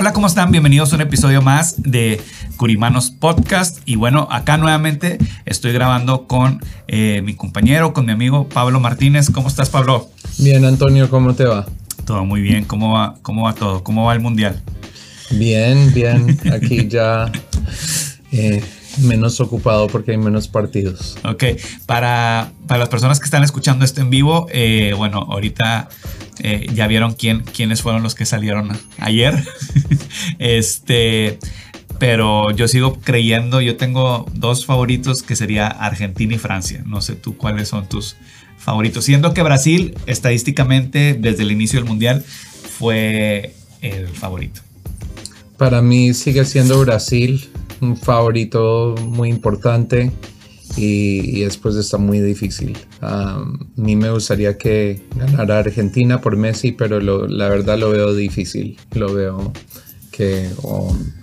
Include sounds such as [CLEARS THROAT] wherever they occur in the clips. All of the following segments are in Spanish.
Hola, ¿cómo están? Bienvenidos a un episodio más de Curimanos Podcast. Y bueno, acá nuevamente estoy grabando con eh, mi compañero, con mi amigo Pablo Martínez. ¿Cómo estás, Pablo? Bien, Antonio, ¿cómo te va? Todo muy bien. ¿Cómo va, cómo va todo? ¿Cómo va el mundial? Bien, bien. Aquí ya eh, menos ocupado porque hay menos partidos. Ok, para, para las personas que están escuchando esto en vivo, eh, bueno, ahorita eh, ya vieron quién, quiénes fueron los que salieron ayer. [LAUGHS] este, pero yo sigo creyendo, yo tengo dos favoritos que sería Argentina y Francia. No sé tú cuáles son tus favoritos. Siendo que Brasil, estadísticamente, desde el inicio del Mundial, fue el favorito. Para mí sigue siendo Brasil un favorito muy importante y, después está muy difícil. a mí me gustaría que ganara Argentina por Messi, pero la verdad lo veo difícil. Lo veo que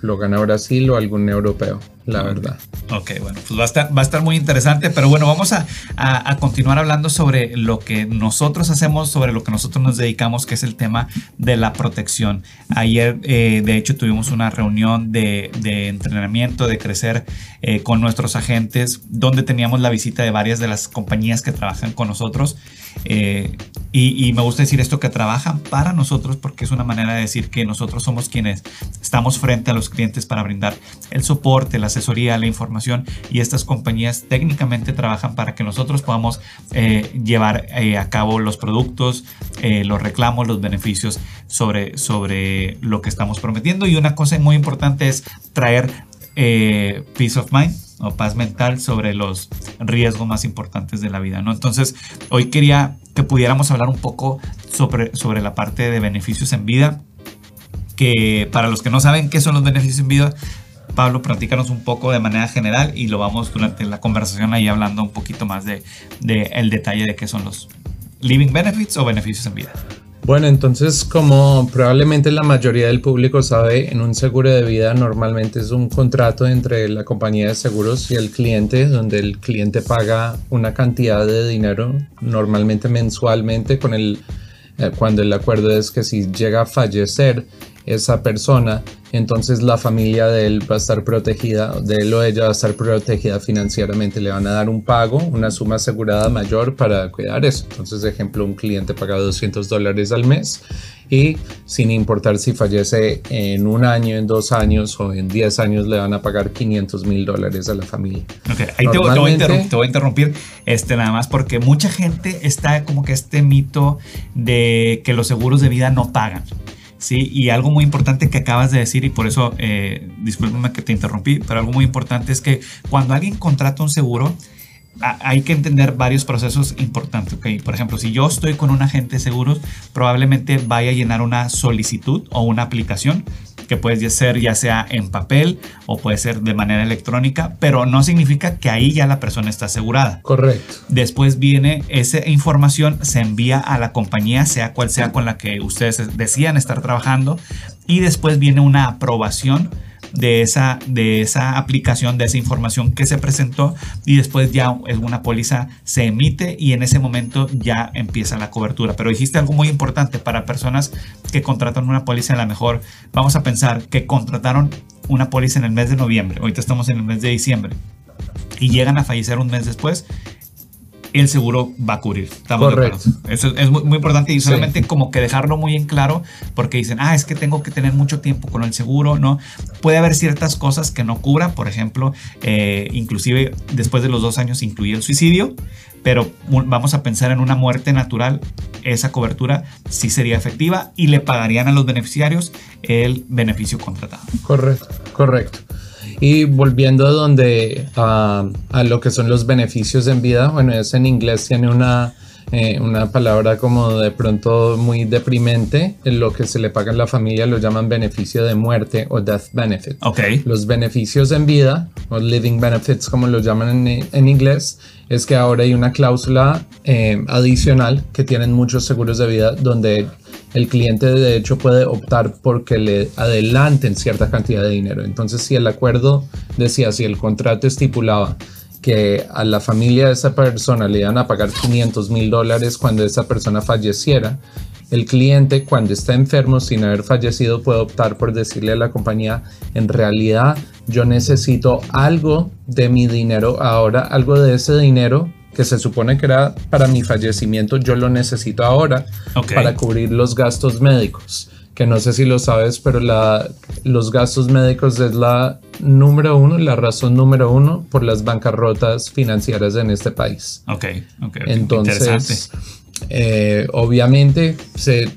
lo gana Brasil o algún europeo la verdad. Ok, bueno, pues va a estar, va a estar muy interesante, pero bueno, vamos a, a, continuar hablando sobre lo que nosotros hacemos, sobre lo que nosotros nos dedicamos, que es el tema de la protección. Ayer, eh, de hecho, tuvimos una reunión de, de entrenamiento, de crecer eh, con nuestros agentes, donde teníamos la visita de varias de las compañías que trabajan con nosotros. Eh, y, me gusta decir esto, que trabajan para nosotros, porque es una manera de decir que nosotros somos quienes estamos frente a los clientes para brindar el soporte, las asesoría, la información y estas compañías técnicamente trabajan para que nosotros podamos eh, llevar eh, a cabo los productos, eh, los reclamos, los beneficios sobre, sobre lo que estamos prometiendo. Y una cosa muy importante es traer peace of mind o paz mental sobre los riesgos más importantes de la vida. ¿no? Entonces, hoy quería que pudiéramos hablar un poco sobre, sobre la parte de beneficios en vida que para los que no saben qué son los beneficios en vida, Pablo, platícanos un poco de manera general y lo vamos durante la conversación ahí hablando un poquito más de, el detalle de qué son los living benefits o beneficios en vida. Bueno, entonces como probablemente la mayoría del público sabe, en un seguro de vida normalmente es un contrato entre la compañía de seguros y el cliente, donde el cliente paga una cantidad de dinero, normalmente mensualmente, con el, eh, cuando el acuerdo es que si llega a fallecer esa persona, entonces la familia de él va a estar protegida, de él o ella va a estar protegida financieramente. Le van a dar un pago, una suma asegurada mayor para cuidar eso. Entonces, ejemplo, un cliente paga 200 dólares al mes y sin importar si fallece en un año, en dos años o en 10 años, le van a pagar 500 mil dólares a la familia. Ok, ahí te, voy a interrumpir, este, nada más porque mucha gente está como que este mito de que los seguros de vida no pagan. Sí, y algo muy importante que acabas de decir, y por eso, eh, discúlpame que te interrumpí, pero algo muy importante es que cuando alguien contrata un seguro, hay que entender varios procesos importantes. ¿okay? Por ejemplo, si yo estoy con un agente de seguros, probablemente vaya a llenar una solicitud o una aplicación que puede ser ya sea en papel o puede ser de manera electrónica, pero no significa que ahí ya la persona está asegurada. Correcto. Después viene esa información, se envía a la compañía, sea cual sea con la que ustedes decían estar trabajando, y después viene una aprobación de esa, de esa aplicación, de esa información que se presentó y después ya una póliza se emite y en ese momento ya empieza la cobertura. Pero dijiste algo muy importante para personas que contratan una póliza a la mejor. Vamos a pensar que contrataron una póliza en el mes de noviembre, ahorita estamos en el mes de diciembre y llegan a fallecer un mes después el seguro va a cubrir. Estamos Correcto. de acuerdo. Eso es muy, muy importante y solamente como que dejarlo muy en claro porque dicen, ah, es que tengo que tener mucho tiempo con el seguro, ¿no? Puede haber ciertas cosas que no cubra, por ejemplo, eh, inclusive después de los dos años incluye el suicidio, pero vamos a pensar en una muerte natural, esa cobertura sí sería efectiva y le pagarían a los beneficiarios el beneficio contratado. Correcto, correcto. Y volviendo a donde a, a lo que son los beneficios en vida, bueno, es en inglés tiene una, eh, una palabra como de pronto muy deprimente. En lo que se le paga a la familia lo llaman beneficio de muerte o death benefit. Ok. Los beneficios en vida, o living benefits como lo llaman en, en inglés, es que ahora hay una cláusula eh, adicional que tienen muchos seguros de vida donde el cliente de hecho puede optar porque le adelanten cierta cantidad de dinero. Entonces, si el acuerdo decía, si el contrato estipulaba que a la familia de esa persona le iban a pagar 500 mil dólares cuando esa persona falleciera, el cliente cuando está enfermo sin haber fallecido puede optar por decirle a la compañía, en realidad yo necesito algo de mi dinero ahora, algo de ese dinero que se supone que era para mi fallecimiento, yo lo necesito ahora Ok. para cubrir los gastos médicos. Que no sé si lo sabes, pero la, los gastos médicos es la número uno, la razón número uno por las bancarrotas financieras en este país. Ok, ok. Entonces, eh, obviamente se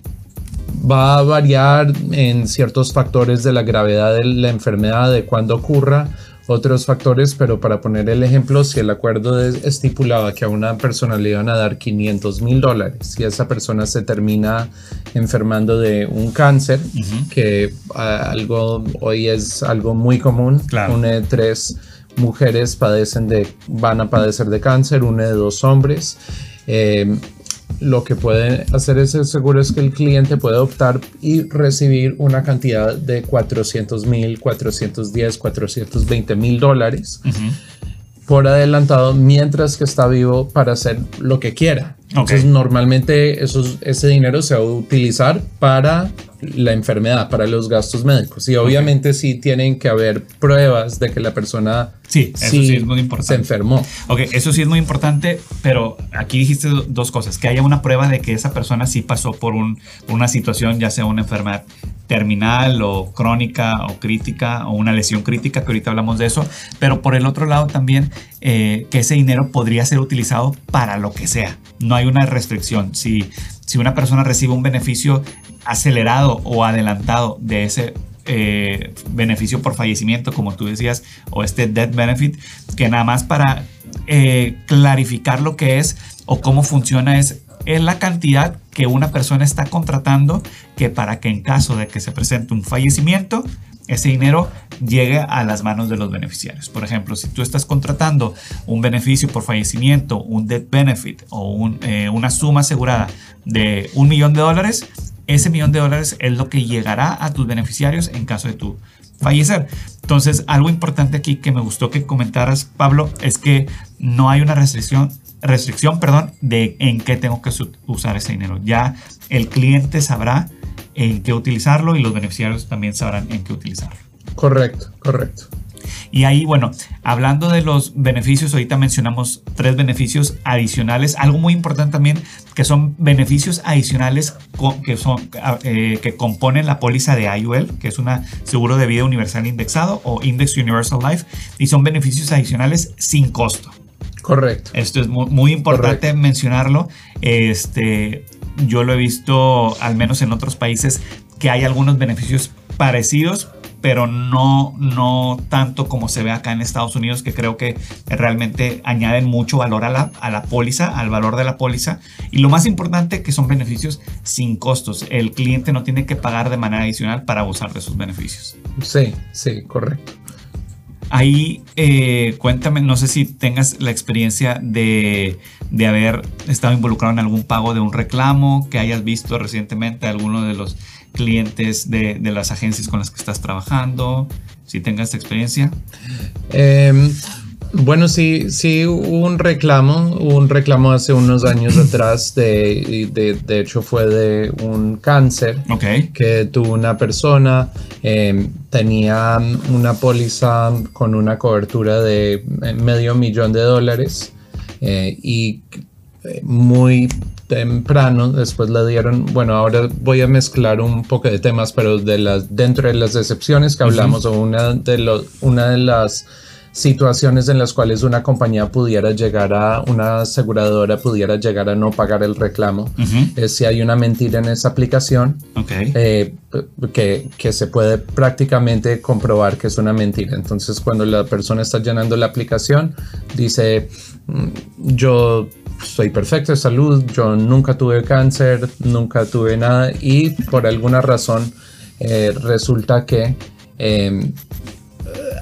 va a variar en ciertos factores de la gravedad de la enfermedad, de cuándo ocurra, otros factores, pero para poner el ejemplo, si el acuerdo estipulaba que a una persona le iban a dar 500 mil dólares y esa persona se termina enfermando de un cáncer, que ah, algo hoy es algo muy común, Claro. una de tres mujeres padecen de, van a padecer de cáncer, una de dos hombres. Eh, lo que puede hacer ese seguro es que el cliente puede optar y recibir una cantidad de 400 mil, 410, 420 mil dólares por adelantado mientras que está vivo para hacer lo que quiera. Entonces, Ok. normalmente esos, ese dinero se va a utilizar para la enfermedad, para los gastos médicos. Y obviamente sí tienen que haber pruebas de que la persona Sí, eso sí es muy importante. se enfermó. Ok, eso sí es muy importante, pero aquí dijiste do- dos cosas, que haya una prueba de que esa persona sí pasó por, un, por una situación, ya sea una enfermedad terminal o crónica o crítica o una lesión crítica, que ahorita hablamos de eso, pero por el otro lado también eh, que ese dinero podría ser utilizado para lo que sea, no hay una restricción. Si, si una persona recibe un beneficio acelerado o adelantado de ese eh, beneficio por fallecimiento, como tú decías, o este death benefit, que nada más para eh, clarificar lo que es o cómo funciona es, es la cantidad que una persona está contratando que para que en caso de que se presente un fallecimiento, ese dinero llegue a las manos de los beneficiarios. Por ejemplo, si tú estás contratando un beneficio por fallecimiento, un death benefit o un, eh, una suma asegurada de un millón de dólares, ese millón de dólares es lo que llegará a tus beneficiarios en caso de tu fallecer. Entonces, algo importante aquí que me gustó que comentaras, Pablo, es que no hay una restricción, restricción, perdón, de en qué tengo que usar ese dinero. Ya el cliente sabrá en qué utilizarlo y los beneficiarios también sabrán en qué utilizarlo. Correcto, correcto. Y ahí, bueno, hablando de los beneficios, ahorita mencionamos tres beneficios adicionales. Algo muy importante también, que son beneficios adicionales que, son, eh, que componen la póliza de IUL, que es una seguro de vida universal indexado o Index Universal Life, y son beneficios adicionales sin costo. Correcto. Esto es mu- muy, importante Correcto. mencionarlo. Este, yo lo he visto, al menos en otros países, que hay algunos beneficios parecidos, pero no, no tanto como se ve acá en Estados Unidos, que creo que realmente añaden mucho valor a la, a la póliza, al valor de la póliza. Y lo más importante, que son beneficios sin costos. El cliente no tiene que pagar de manera adicional para usar de sus beneficios. Sí, sí, correcto. Ahí eh, cuéntame, no sé si tengas la experiencia de, de haber estado involucrado en algún pago de un reclamo que hayas visto recientemente alguno de los clientes de, de las agencias con las que estás trabajando, si tengas experiencia. Eh, bueno, sí, sí hubo un reclamo, hubo un reclamo hace unos años atrás, de, de, de hecho fue de un cáncer Ok, que tuvo una persona, eh, tenía una póliza con una cobertura de medio millón de dólares. eh, y eh, muy temprano después le dieron, bueno, ahora voy a mezclar un poco de temas, pero de las, dentro de las decepciones que hablamos, o una de, los una de las situaciones en las cuales una compañía pudiera llegar a, una aseguradora pudiera llegar a no pagar el reclamo, es si hay una mentira en esa aplicación, eh, que, que, se puede prácticamente comprobar que es una mentira. Entonces, cuando la persona está llenando la aplicación, dice, mm, yo soy perfecto de salud, yo nunca tuve cáncer, nunca tuve nada y por alguna razón eh, resulta que em,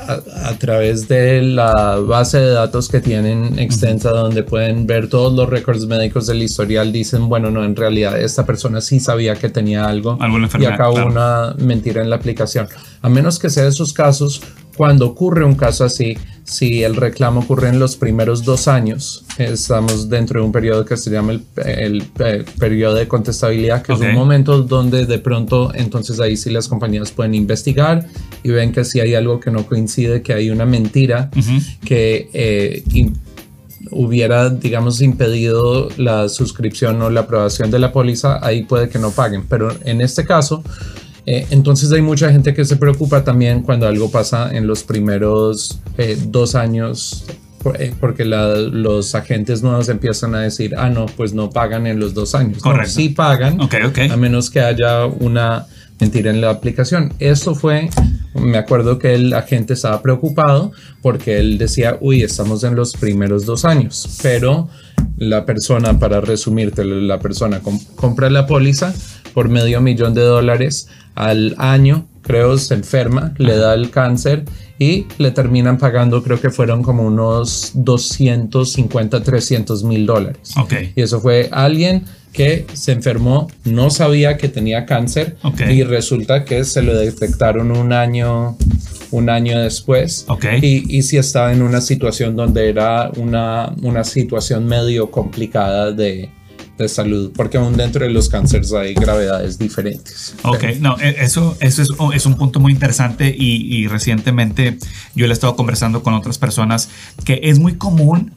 a, través de la base de datos que tienen extensa donde pueden ver todos los récords médicos del historial dicen bueno no en realidad esta persona sí sabía que tenía algo y acabó una mentira en la aplicación. A menos que sea de esos casos cuando ocurre un caso así, si el reclamo ocurre en los primeros dos años, estamos dentro de un periodo que se llama el, periodo de contestabilidad, que es un momento donde de pronto entonces ahí sí las compañías pueden investigar y ven que si hay algo que no coincide, que hay una mentira que eh, hubiera, digamos, impedido la suscripción o la aprobación de la póliza, ahí puede que no paguen. Pero en este caso, eh, entonces hay mucha gente que se preocupa también cuando algo pasa en los primeros eh, dos años eh, porque los agentes nuevos empiezan a decir, ah, no, pues no pagan en los dos años. Correcto. sí pagan, a menos que haya una mentira en la aplicación. Esto fue, me acuerdo que el agente estaba preocupado porque él decía, uy, estamos en los primeros dos años, pero la persona, para resumirte, la persona compra la póliza por medio millón de dólares al año, creo, se enferma, le da el cáncer y le terminan pagando, creo que fueron como unos 250, 300 mil dólares. Okay. Y eso fue alguien que se enfermó, no sabía que tenía cáncer y resulta que se lo detectaron un año, un año después. Y, y sí estaba en una situación donde era una, una situación medio complicada de, de salud, porque aún dentro de los cánceres hay gravedades diferentes. Ok, no, e, eso, eso es, es un punto muy interesante y, recientemente yo le he estado conversando con otras personas que es muy común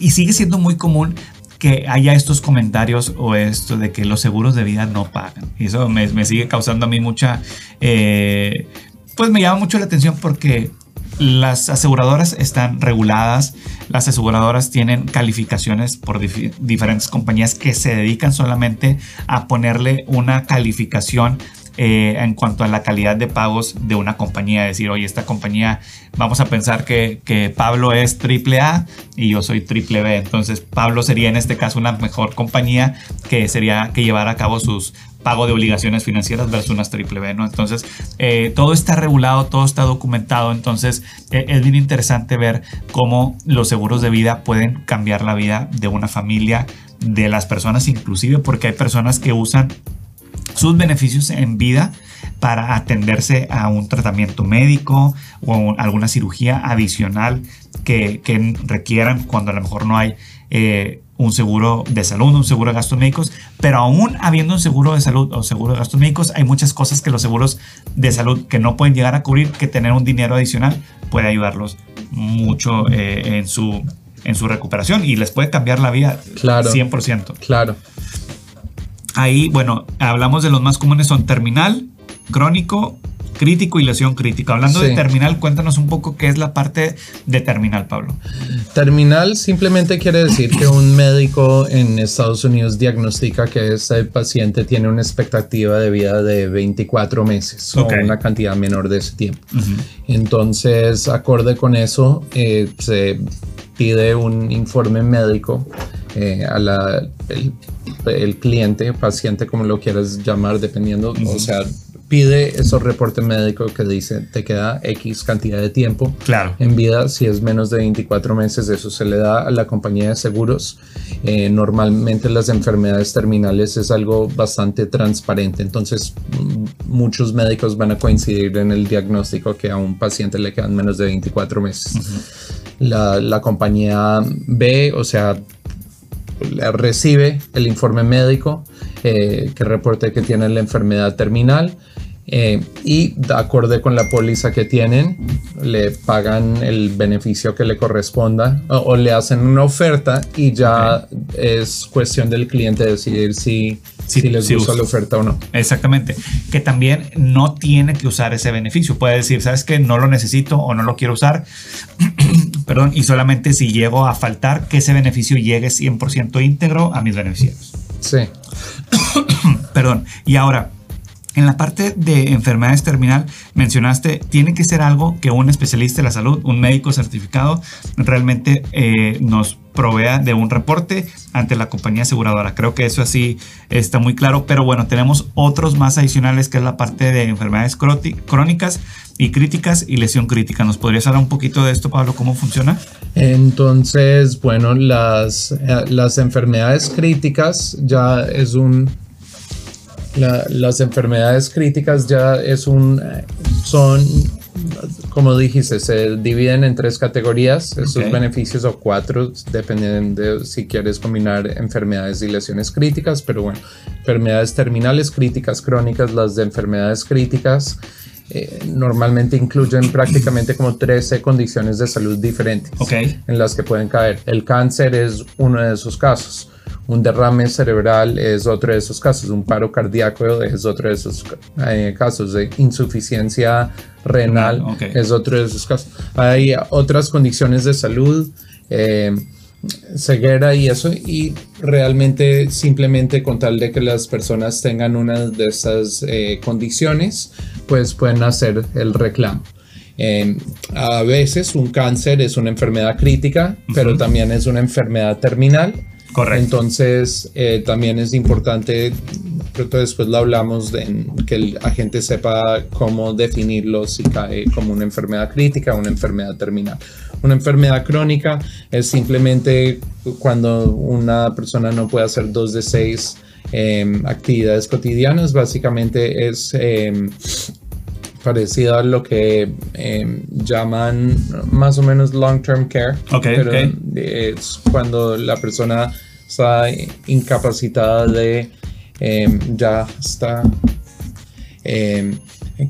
y sigue siendo muy común que haya estos comentarios o esto de que los seguros de vida no pagan. Y eso me, me sigue causando a mí mucha, eh, pues me llama mucho la atención porque las aseguradoras están reguladas, las aseguradoras tienen calificaciones por diferentes compañías que se dedican solamente a ponerle una calificación eh, en cuanto a la calidad de pagos de una compañía. Decir, oye, esta compañía, vamos a pensar que, que Pablo es triple A y yo soy triple B. Entonces, Pablo sería en este caso una mejor compañía que sería que llevar a cabo sus pago de obligaciones financieras versus unas triple B, ¿no? Entonces, eh, todo está regulado, todo está documentado, entonces eh, es bien interesante ver cómo los seguros de vida pueden cambiar la vida de una familia, de las personas inclusive, porque hay personas que usan sus beneficios en vida para atenderse a un tratamiento médico o alguna cirugía adicional que, requieran cuando a lo mejor no hay eh, un seguro de salud, un seguro de gastos médicos, pero aún habiendo un seguro de salud o seguro de gastos médicos, hay muchas cosas que los seguros de salud que no pueden llegar a cubrir, que tener un dinero adicional puede ayudarlos mucho eh, en, su, en su recuperación y les puede cambiar la vida claro, 100%. Claro. Ahí, bueno, hablamos de los más comunes son terminal, crónico, crítico y lesión crítica. Hablando de terminal, cuéntanos un poco qué es la parte de terminal, Pablo. Terminal simplemente quiere decir que un médico en Estados Unidos diagnostica que ese paciente tiene una expectativa de vida de 24 meses o una cantidad menor de ese tiempo. Entonces, acorde con eso, eh, se pide un informe médico eh, a la, el, cliente, paciente, como lo quieras llamar, dependiendo, o sea, pide esos reportes médicos que dice te queda X cantidad de tiempo claro. en vida. Si es menos de 24 meses, eso se le da a la compañía de seguros. Eh, normalmente las enfermedades terminales es algo bastante transparente. Entonces, muchos médicos van a coincidir en el diagnóstico que a un paciente le quedan menos de 24 meses. la, la compañía B, o sea, recibe el informe médico eh, que reporte que tiene la enfermedad terminal eh, y de acuerdo con la póliza que tienen, le pagan el beneficio que le corresponda o, le hacen una oferta y ya es cuestión del cliente decidir si, si, les gusta la oferta o no. Exactamente. Que también no tiene que usar ese beneficio. Puede decir, ¿sabes qué? No lo necesito o no lo quiero usar. [CLEARS THROAT] Perdón. Y solamente si llego a faltar, que ese beneficio llegue 100% íntegro a mis beneficiarios. Sí. [CLEARS THROAT] Perdón. Y ahora, en la parte de enfermedades terminal mencionaste, tiene que ser algo que un especialista de la salud, un médico certificado, realmente eh, nos provea de un reporte ante la compañía aseguradora. Creo que eso así está muy claro, pero bueno, tenemos otros más adicionales que es la parte de enfermedades crónicas y críticas y lesión crítica. ¿Nos podrías hablar un poquito de esto, Pablo? ¿Cómo funciona? Entonces, bueno, las, eh, las enfermedades críticas ya es un las enfermedades críticas ya es un, son, como dijiste, se dividen en tres categorías, esos beneficios o cuatro, dependiendo de si quieres combinar enfermedades y lesiones críticas, pero bueno, enfermedades terminales, críticas, crónicas, las de enfermedades críticas. Eh, normalmente incluyen prácticamente como 13 condiciones de salud diferentes en las que pueden caer. El cáncer es uno de esos casos. Un derrame cerebral es otro de esos casos, un paro cardíaco es otro de esos eh, casos, de insuficiencia renal es otro de esos casos. Hay otras condiciones de salud, eh, ceguera y eso, y realmente simplemente con tal de que las personas tengan una de esas eh, condiciones, pues pueden hacer el reclamo. a veces un cáncer es una enfermedad crítica, pero también es una enfermedad terminal Correcto. Entonces, eh, también es importante, después lo hablamos, de que el agente sepa cómo definirlo si cae como una enfermedad crítica o una enfermedad terminal. Una enfermedad crónica es simplemente cuando una persona no puede hacer dos de seis em, actividades cotidianas, básicamente es... Eh, parecido a lo que em, llaman más o menos long-term care. pero es cuando la persona está incapacitada de em, ya está eh,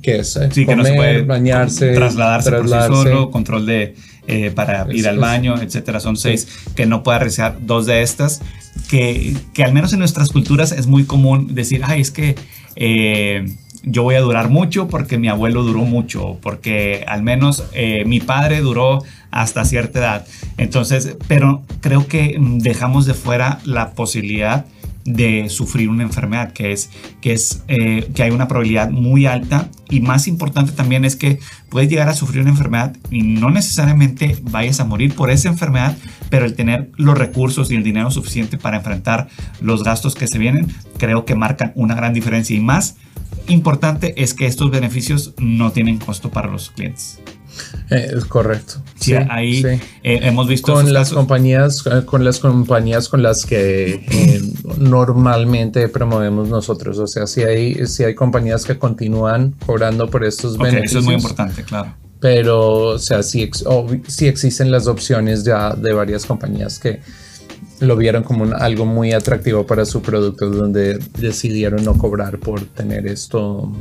que es sí, que no se puede bañarse trasladarse, por sí solo control de eh, para ir al baño etcétera. Son seis que no pueda realizar dos de estas que, que, al menos en nuestras culturas es muy común decir ay es que eh, yo voy a durar mucho porque mi abuelo duró mucho, porque al menos eh, mi padre duró hasta cierta edad. Entonces, pero creo que mm, dejamos de fuera la posibilidad de sufrir una enfermedad, que es, que es eh, que hay una probabilidad muy alta y más importante también es que puedes llegar a sufrir una enfermedad y no necesariamente vayas a morir por esa enfermedad, pero el tener los recursos y el dinero suficiente para enfrentar los gastos que se vienen, creo que marcan una gran diferencia y más importante es que estos beneficios no tienen costo para los clientes. Eh, es correcto. Sí, ahí eh, hemos visto con las compañías, eh, con las compañías con las que normalmente promovemos nosotros. O sea, si hay, si hay compañías que continúan cobrando por estos beneficios. Eso es muy importante, claro. Pero, o sea, sí existen las opciones ya de varias compañías que lo vieron como algo muy atractivo para su producto, donde decidieron no cobrar por tener esto,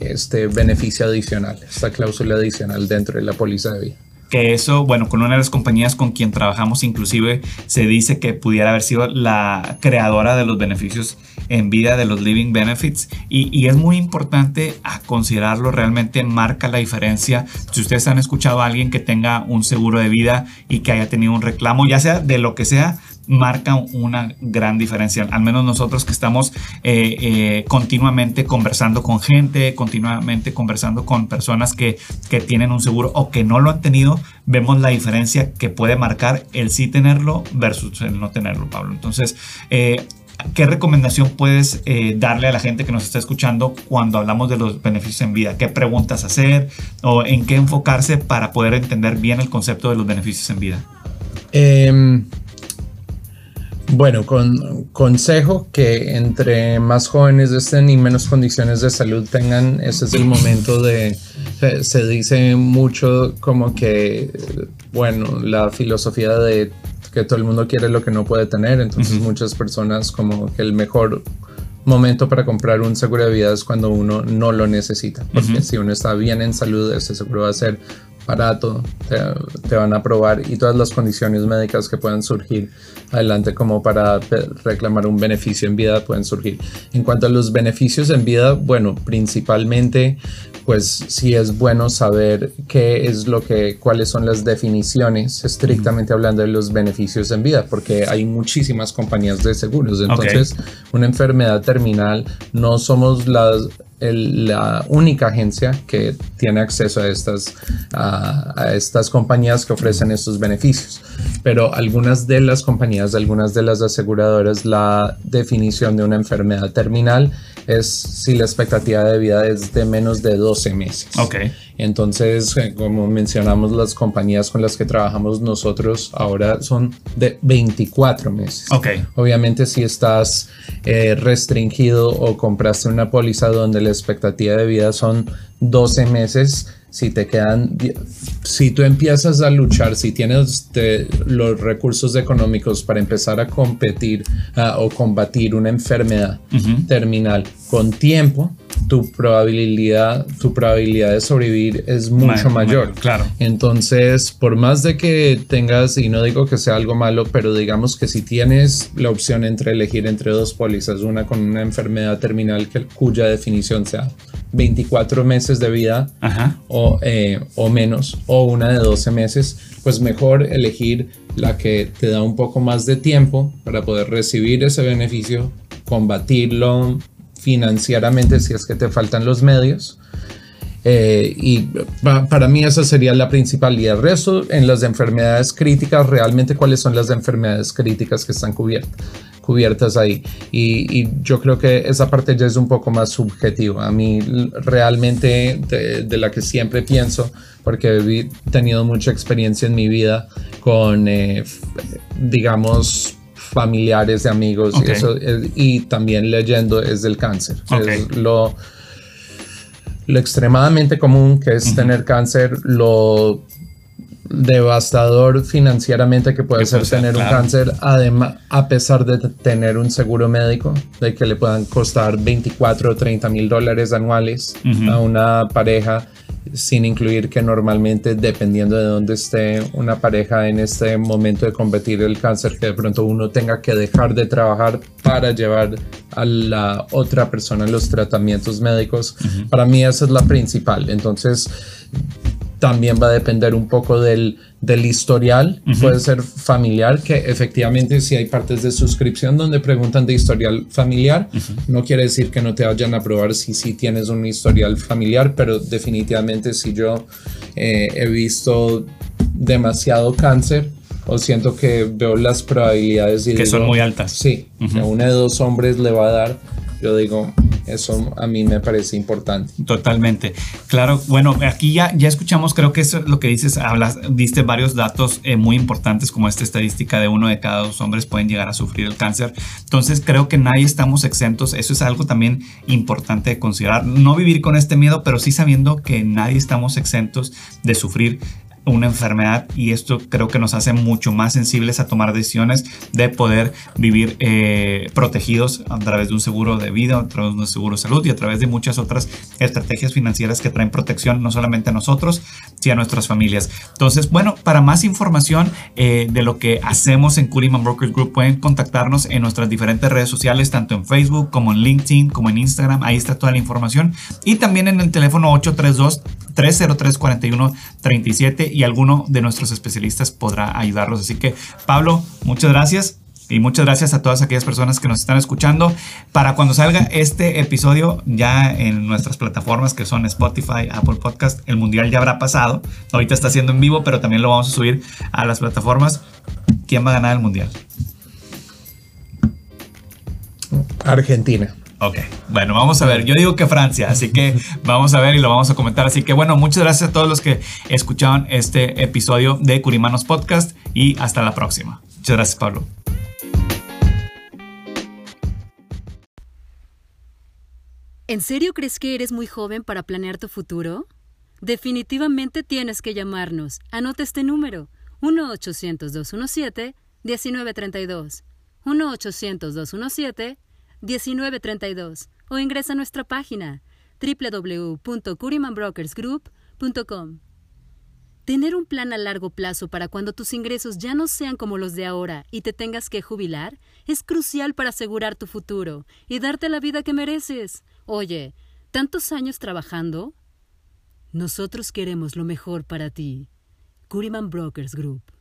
este beneficio adicional, esta cláusula adicional dentro de la póliza de vida que eso, bueno, con una de las compañías con quien trabajamos inclusive se dice que pudiera haber sido la creadora de los beneficios en vida de los living benefits y, y, es muy importante a considerarlo, realmente marca la diferencia. Si ustedes han escuchado a alguien que tenga un seguro de vida y que haya tenido un reclamo, ya sea de lo que sea, marca una gran diferencia. Al menos nosotros que estamos eh, eh, continuamente conversando con gente, continuamente conversando con personas que, que, tienen un seguro o que no lo han tenido, vemos la diferencia que puede marcar el sí tenerlo versus el no tenerlo, Pablo. Entonces, eh, ¿Qué recomendación puedes darle a la gente que nos está escuchando cuando hablamos de los beneficios en vida? ¿Qué preguntas hacer o en qué enfocarse para poder entender bien el concepto de los beneficios en vida? Eh, bueno, con consejo que entre más jóvenes estén y menos condiciones de salud tengan, ese es el momento de, se, dice mucho como que, bueno, la filosofía de que todo el mundo quiere lo que no puede tener, entonces muchas personas como que el mejor momento para comprar un seguro de vida es cuando uno no lo necesita. Porque si uno está bien en salud, ese seguro va a ser barato, te, van a aprobar y todas las condiciones médicas que puedan surgir adelante como para reclamar un beneficio en vida pueden surgir. En cuanto a los beneficios en vida, bueno, principalmente pues sí es bueno saber qué es lo que, cuáles son las definiciones, estrictamente hablando de los beneficios en vida, porque hay muchísimas compañías de seguros. Entonces, una enfermedad terminal no somos las la única agencia que tiene acceso a estas, a, estas compañías que ofrecen estos beneficios. Pero algunas de las compañías, algunas de las aseguradoras, la definición de una enfermedad terminal es si la expectativa de vida es de menos de 12 meses. Ok. Entonces, eh, como mencionamos, las compañías con las que trabajamos nosotros ahora son de 24 meses. Ok. Obviamente, si estás eh, restringido o compraste una póliza donde la expectativa de vida son 12 meses, si te quedan, si tú empiezas a luchar, si tienes los recursos económicos para empezar a competir ah, o combatir una enfermedad terminal con tiempo, tu probabilidad, tu probabilidad de sobrevivir es mucho mayor. Claro. Entonces, por más de que tengas, y no digo que sea algo malo, pero digamos que si tienes la opción entre elegir entre dos pólizas, una con una enfermedad terminal que, cuya definición sea 24 meses de vida O, eh, o menos, o una de 12 meses, pues mejor elegir la que te da un poco más de tiempo para poder recibir ese beneficio, combatirlo financieramente si es que te faltan los medios. Eh, y para mí esa sería la principal. Y el resto, en las enfermedades críticas, realmente cuáles son las enfermedades críticas que están cubiertas cubiertas ahí. Y, yo creo que esa parte ya es un poco más subjetiva. A mí realmente de, la que siempre pienso, porque he tenido mucha experiencia en mi vida con, eh, digamos, familiares de amigos y, eso, y también leyendo es del cáncer. Es lo, lo extremadamente común que es tener cáncer, lo devastador financieramente que puede ser tener un cáncer, además, a pesar de tener un seguro médico, de que le puedan costar 24 o 30 mil dólares anuales a una pareja sin incluir que normalmente dependiendo de dónde esté una pareja en este momento de combatir el cáncer, que de pronto uno tenga que dejar de trabajar para llevar a la otra persona los tratamientos médicos, para mí esa es la principal. Entonces, también va a depender un poco del, del historial, puede ser familiar, que efectivamente si hay partes de suscripción donde preguntan de historial familiar, no quiere decir que no te vayan a probar si sí tienes un historial familiar, pero definitivamente si yo eh, he visto demasiado cáncer o siento que veo las probabilidades y que son muy altas. Sí, a uno de dos hombres le va a dar yo digo, eso a mí me parece importante. Totalmente. Claro, bueno, aquí ya, ya escuchamos, creo que eso es lo que dices, hablas, diste varios datos eh, muy importantes como esta estadística de uno de cada dos hombres pueden llegar a sufrir el cáncer. Entonces creo que nadie estamos exentos. Eso es algo también importante de considerar. No vivir con este miedo, pero sí sabiendo que nadie estamos exentos de sufrir una enfermedad y esto creo que nos hace mucho más sensibles a tomar decisiones de poder vivir eh, protegidos a través de un seguro de vida, a través de un seguro de salud y a través de muchas otras estrategias financieras que traen protección no solamente a nosotros, sino a nuestras familias. Entonces, bueno, para más información eh, de lo que hacemos en Curiman Brokers Group pueden contactarnos en nuestras diferentes redes sociales, tanto en Facebook como en LinkedIn, como en Instagram, ahí está toda la información y también en el teléfono 832 303 41 37 y alguno de nuestros especialistas podrá ayudarlos. Así que, Pablo, muchas gracias. Y muchas gracias a todas aquellas personas que nos están escuchando. Para cuando salga este episodio ya en nuestras plataformas que son Spotify, Apple Podcast, el Mundial ya habrá pasado. Ahorita está siendo en vivo, pero también lo vamos a subir a las plataformas. ¿Quién va a ganar el Mundial? Argentina. Ok, bueno, vamos a ver. Yo digo que Francia, así que [LAUGHS] vamos a ver y lo vamos a comentar. Así que bueno, muchas gracias a todos los que escucharon este episodio de Curimanos Podcast y hasta la próxima. Muchas gracias, Pablo. ¿En serio crees que eres muy joven para planear tu futuro? Definitivamente tienes que llamarnos. Anota este número: 1-800-217-1932. 1-800-217-1932. 1932 o ingresa a nuestra página www.curimanbrokersgroup.com. Tener un plan a largo plazo para cuando tus ingresos ya no sean como los de ahora y te tengas que jubilar es crucial para asegurar tu futuro y darte la vida que mereces. Oye, ¿tantos años trabajando? Nosotros queremos lo mejor para ti. Curiman Brokers Group.